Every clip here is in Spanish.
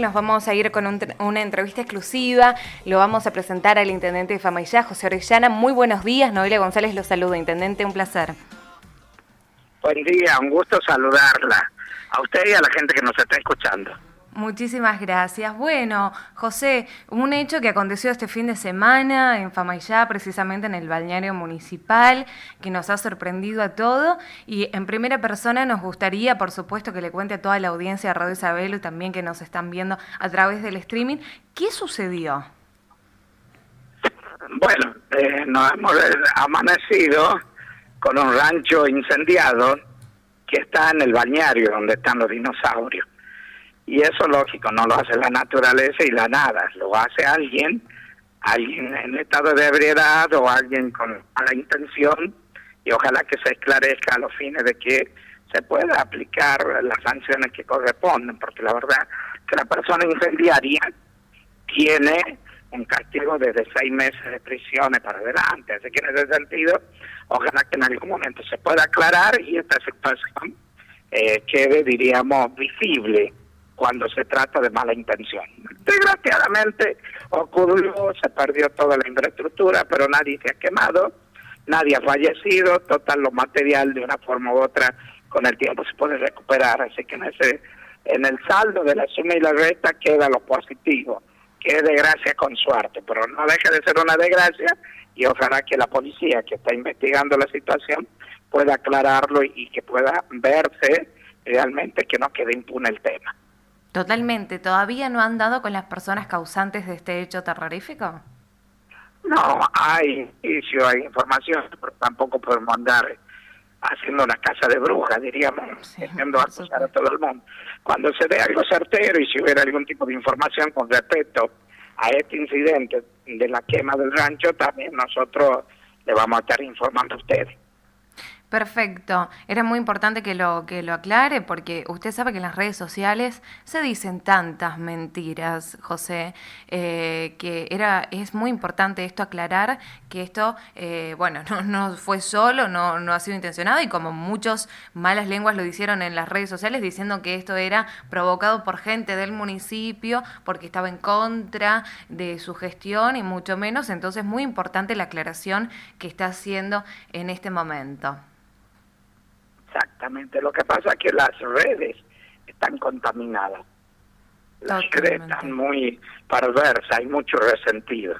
Nos vamos a ir con una entrevista exclusiva, lo vamos a presentar al intendente de Famayá, José Orellana. Muy buenos días, Noelia González lo saluda, intendente, un placer. Buen día, un gusto saludarla, a usted y a la gente que nos está escuchando. Muchísimas gracias. Bueno, José, un hecho que aconteció este fin de semana en Famayá, precisamente en el balneario municipal, que nos ha sorprendido a todo. Y en primera persona nos gustaría, por supuesto, que le cuente a toda la audiencia de Radio Isabel y también que nos están viendo a través del streaming, ¿qué sucedió? Bueno, eh, nos hemos amanecido con un rancho incendiado que está en el balneario donde están los dinosaurios. Y eso lógico, no lo hace la naturaleza y la nada, lo hace alguien, alguien en estado de ebriedad o alguien con mala intención. Y ojalá que se esclarezca a los fines de que se pueda aplicar las sanciones que corresponden, porque la verdad que la persona incendiaria tiene un castigo desde seis meses de prisión para adelante. Así que en ese sentido, ojalá que en algún momento se pueda aclarar y esta situación eh, quede, diríamos, visible cuando se trata de mala intención. Desgraciadamente ocurrió, se perdió toda la infraestructura, pero nadie se ha quemado, nadie ha fallecido, total lo material de una forma u otra con el tiempo se puede recuperar, así que en ese en el saldo de la suma y la resta queda lo positivo, que es desgracia con suerte, pero no deja de ser una desgracia y ojalá que la policía que está investigando la situación pueda aclararlo y que pueda verse realmente que no quede impune el tema. Totalmente. ¿Todavía no han dado con las personas causantes de este hecho terrorífico? No, hay inicio, hay información, pero tampoco podemos andar haciendo una casa de brujas, diríamos, haciendo acusar a todo el mundo. Cuando se dé algo certero y si hubiera algún tipo de información con respecto a este incidente de la quema del rancho, también nosotros le vamos a estar informando a ustedes. Perfecto. Era muy importante que lo, que lo aclare porque usted sabe que en las redes sociales se dicen tantas mentiras, José, eh, que era, es muy importante esto aclarar que esto, eh, bueno, no, no, fue solo, no, no ha sido intencionado y como muchos malas lenguas lo hicieron en las redes sociales diciendo que esto era provocado por gente del municipio porque estaba en contra de su gestión y mucho menos. Entonces, muy importante la aclaración que está haciendo en este momento. Exactamente. Lo que pasa es que las redes están contaminadas. Las redes están muy perversas, hay mucho resentido.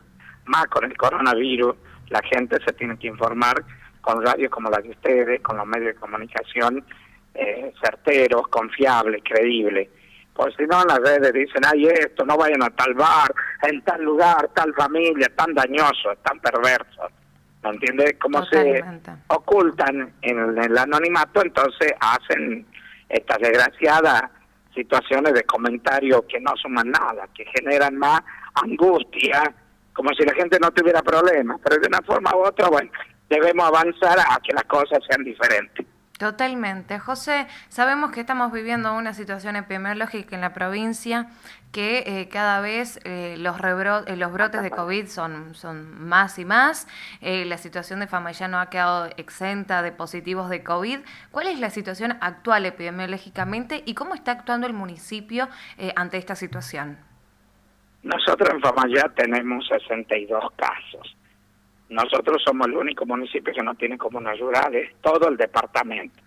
Más con el coronavirus, la gente se tiene que informar con radios como la de ustedes, con los medios de comunicación eh, certeros, confiables, creíbles. Por si no, las redes dicen, ay, esto, no vayan a tal bar, en tal lugar, tal familia, tan dañoso, tan perverso. ¿Me entiendes? Como se ocultan en el anonimato, entonces hacen estas desgraciadas situaciones de comentarios que no suman nada, que generan más angustia, como si la gente no tuviera problemas, pero de una forma u otra, bueno, debemos avanzar a que las cosas sean diferentes. Totalmente. José, sabemos que estamos viviendo una situación epidemiológica en la provincia que eh, cada vez eh, los, eh, los brotes de COVID son, son más y más. la situación de Famayá no ha quedado exenta de positivos de COVID. ¿Cuál es la situación actual epidemiológicamente y cómo está actuando el municipio ante esta situación? Nosotros en Famayá tenemos 62 casos nosotros somos el único municipio que no tiene comunas rurales, todo el departamento.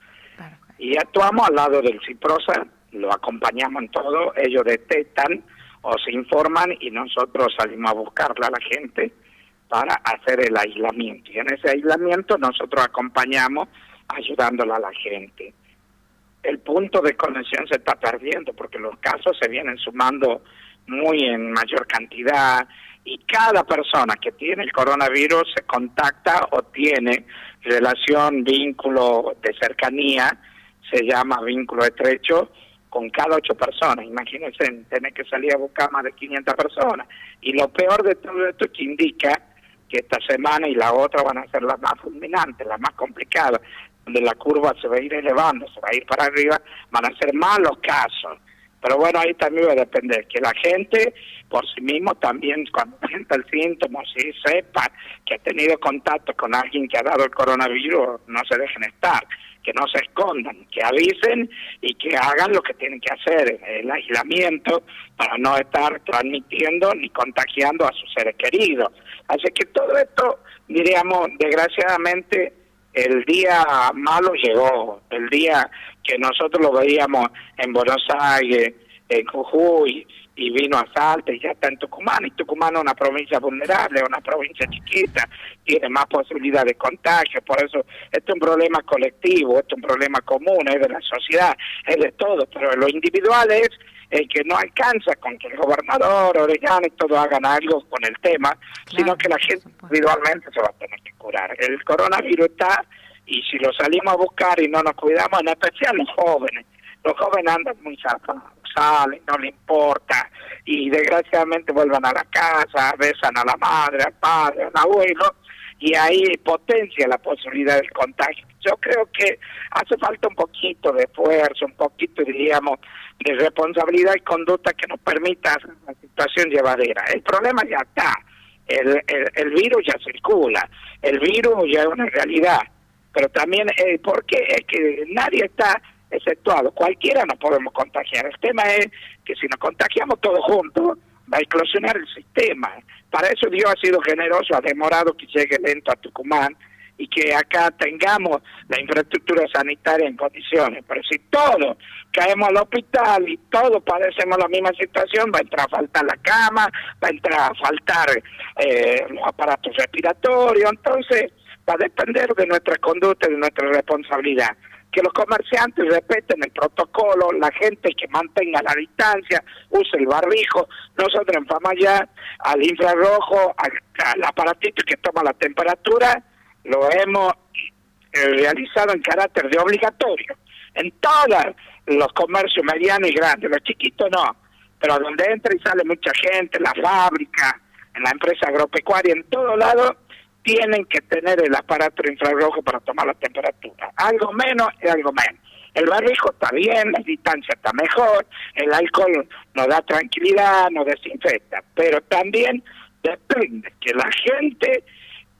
Y actuamos al lado del CIPROSA, lo acompañamos en todo, ellos detectan o se informan y nosotros salimos a buscarla a la gente para hacer el aislamiento. Y en ese aislamiento nosotros acompañamos ayudándola a la gente. El punto de conexión se está perdiendo porque los casos se vienen sumando muy en mayor cantidad y cada persona que tiene el coronavirus se contacta o tiene relación, vínculo de cercanía, se llama vínculo estrecho, con cada ocho personas. Imagínense tener que salir a buscar más de 500 personas. Y lo peor de todo esto es que indica que esta semana y la otra van a ser las más fulminantes, las más complicadas, donde la curva se va a ir elevando, se va a ir para arriba, van a ser más los casos Pero bueno, ahí también va a depender que la gente por sí mismo también cuando sienta el síntoma, si sepa que ha tenido contacto con alguien que ha dado el coronavirus, no se dejen estar, que no se escondan, que avisen y que hagan lo que tienen que hacer, el aislamiento para no estar transmitiendo ni contagiando a sus seres queridos. Así que todo esto, diríamos, desgraciadamente, el día malo llegó, el día que nosotros lo veíamos en Buenos Aires, en Jujuy, y vino a Salta y ya está en Tucumán, y Tucumán es una provincia vulnerable, es una provincia chiquita, tiene más posibilidad de contagio, por eso esto es un problema colectivo, esto es un problema común, es de la sociedad, es de todo, pero lo individual es el que no alcanza con que el gobernador, Orellana y todo hagan algo con el tema, sino que la gente individualmente se va a tener que curar. El coronavirus está y si lo salimos a buscar y no nos cuidamos, en especial los jóvenes, los jóvenes andan muy zapados, salen, no le importa, y desgraciadamente vuelvan a la casa, besan a la madre, al padre, al abuelo, y ahí potencia la posibilidad del contagio. Yo creo que hace falta un poquito de esfuerzo, un poquito, diríamos, de responsabilidad y conducta que nos permita hacer una situación llevadera. El problema ya está, el, el, virus ya circula, el virus ya es una realidad, pero también, eh, porque es que nadie está exceptuado, cualquiera nos podemos contagiar. El tema es que si nos contagiamos todos juntos, va a eclosionar el sistema. Para eso Dios ha sido generoso, ha demorado que llegue lento a Tucumán y que acá tengamos la infraestructura sanitaria en condiciones. Pero si todos caemos al hospital y todos padecemos la misma situación, va a entrar a faltar la cama, va a entrar a faltar eh, los aparatos respiratorios, entonces va a depender de nuestra conducta y de nuestra responsabilidad que los comerciantes respeten el protocolo, la gente que mantenga la distancia, use el barrijo, nosotros en Fama ya al infrarrojo, al, aparatito que toma la temperatura, lo hemos eh, realizado en carácter de obligatorio. En todos los comercios medianos y grandes, los chiquitos no, pero donde entra y sale mucha gente, la fábrica, en la empresa agropecuaria, en todo lado, tienen que tener el aparato infrarrojo para tomar la temperatura. Algo menos es algo menos. El barrijo está bien, la distancia está mejor, el alcohol nos da tranquilidad, nos desinfecta, pero también depende que la gente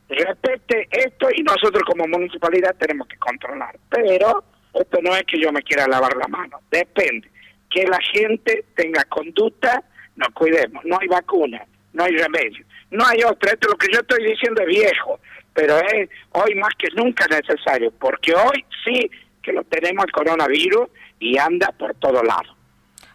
respete esto y nosotros como municipalidad tenemos que controlar. Pero esto no es que yo me quiera lavar la mano, depende que la gente tenga conducta, nos cuidemos, no hay vacuna, no hay remedio. No hay otra, esto lo que yo estoy diciendo es viejo, pero es hoy más que nunca necesario, porque hoy sí que lo tenemos el coronavirus y anda por todos lados.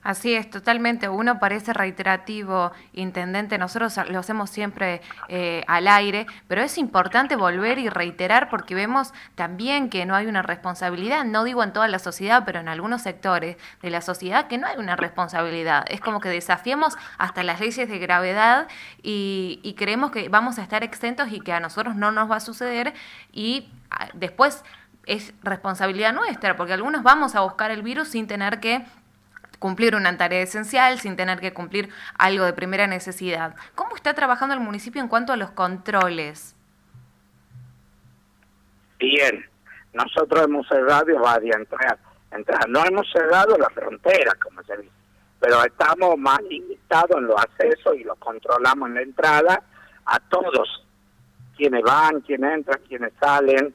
Así es, totalmente. Uno parece reiterativo, intendente, nosotros lo hacemos siempre eh, al aire, pero es importante volver y reiterar porque vemos también que no hay una responsabilidad, no digo en toda la sociedad, pero en algunos sectores de la sociedad que no hay una responsabilidad. Es como que desafiemos hasta las leyes de gravedad y, y creemos que vamos a estar exentos y que a nosotros no nos va a suceder y ah, después es responsabilidad nuestra, porque algunos vamos a buscar el virus sin tener que cumplir una tarea esencial sin tener que cumplir algo de primera necesidad. ¿Cómo está trabajando el municipio en cuanto a los controles? Bien, nosotros hemos cerrado varias entradas. No hemos cerrado la frontera, como se dice, pero estamos más limitados en los accesos y lo controlamos en la entrada a todos, quienes van, quienes entran, quienes salen.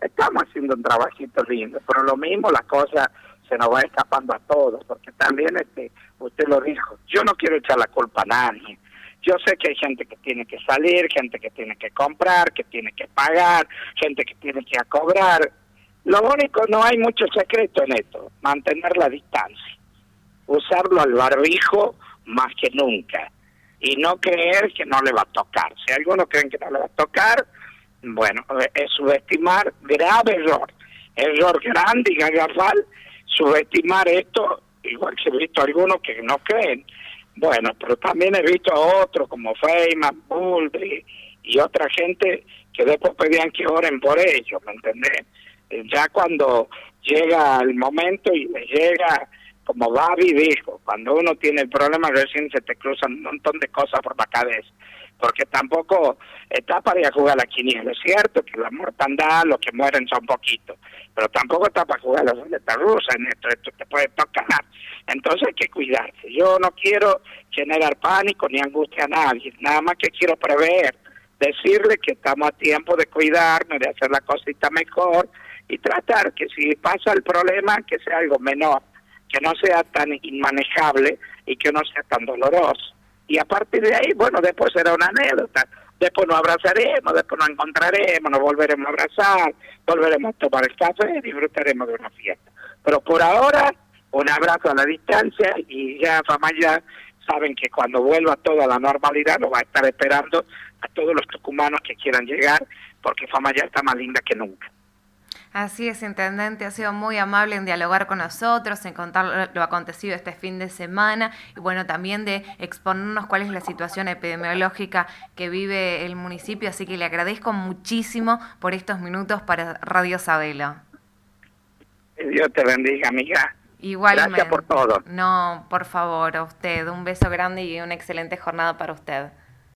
Estamos haciendo un trabajito lindo, pero lo mismo las cosas se nos va escapando a todos, porque también este, usted lo dijo, yo no quiero echar la culpa a nadie. Yo sé que hay gente que tiene que salir, gente que tiene que comprar, que tiene que pagar, gente que tiene que cobrar. Lo único, no hay mucho secreto en esto, mantener la distancia, usarlo al barbijo más que nunca y no creer que no le va a tocar. Si algunos creen que no le va a tocar, bueno, es subestimar grave error, error grande y garrafal subestimar esto, igual que he visto algunos que no creen. Bueno, pero también he visto a otros como Feynman, Buldry y otra gente que después pedían que oren por ellos, ¿me entendés? Eh, ya cuando llega el momento y le llega, como Babi dijo, cuando uno tiene el problema recién se te cruzan un montón de cosas por la cabeza. Porque tampoco está para ir a jugar la quiniela. Es cierto que la mortandad, los que mueren son poquitos, pero tampoco está para jugar la ruleta rusa en esto, esto te puede tocar. Entonces hay que cuidarse. Yo no quiero generar pánico ni angustia a nadie, nada más que quiero prever, decirle que estamos a tiempo de cuidarnos, de hacer la cosita mejor y tratar que si pasa el problema, que sea algo menor, que no sea tan inmanejable y que no sea tan doloroso. Y a partir de ahí, bueno, después será una anécdota. Después nos abrazaremos, después nos encontraremos, nos volveremos a abrazar, volveremos a tomar el café y disfrutaremos de una fiesta. Pero por ahora, un abrazo a la distancia y ya Famaya saben que cuando vuelva toda la normalidad lo va a estar esperando a todos los tucumanos que quieran llegar, porque Famaya está más linda que nunca. Así es, Intendente, ha sido muy amable en dialogar con nosotros, en contar lo acontecido este fin de semana y bueno, también de exponernos cuál es la situación epidemiológica que vive el municipio, así que le agradezco muchísimo por estos minutos para Radio Sabelo. Dios te bendiga, amiga. Igualmente. Gracias por todo. No, por favor, a usted. Un beso grande y una excelente jornada para usted.